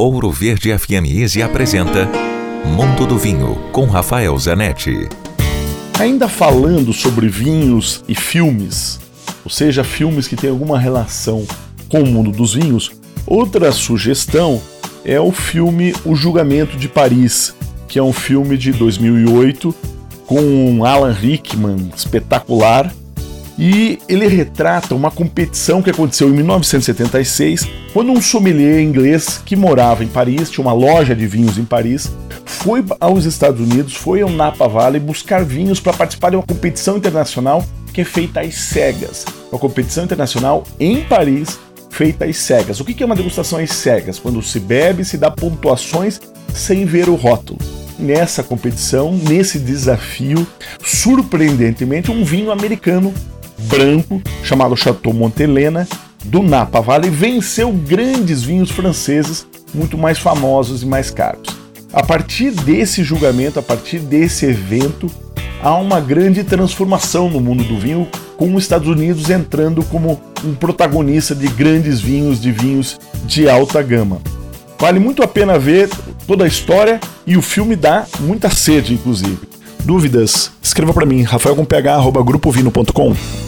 Ouro Verde FM Easy apresenta Mundo do Vinho com Rafael Zanetti. Ainda falando sobre vinhos e filmes, ou seja, filmes que têm alguma relação com o mundo dos vinhos, outra sugestão é o filme O Julgamento de Paris, que é um filme de 2008 com Alan Rickman espetacular e ele retrata uma competição que aconteceu em 1976, quando um sommelier inglês que morava em Paris, tinha uma loja de vinhos em Paris, foi aos Estados Unidos, foi ao Napa Valley buscar vinhos para participar de uma competição internacional que é feita às cegas. Uma competição internacional em Paris, feita às cegas. O que é uma degustação às cegas? Quando se bebe, se dá pontuações sem ver o rótulo. Nessa competição, nesse desafio, surpreendentemente, um vinho americano branco chamado Chateau Montelena do Napa Valley venceu grandes vinhos franceses muito mais famosos e mais caros. A partir desse julgamento, a partir desse evento, há uma grande transformação no mundo do vinho, com os Estados Unidos entrando como um protagonista de grandes vinhos, de vinhos de alta gama. Vale muito a pena ver toda a história e o filme dá muita sede, inclusive. Dúvidas? Escreva para mim, rafaelcomph.grupovino.com.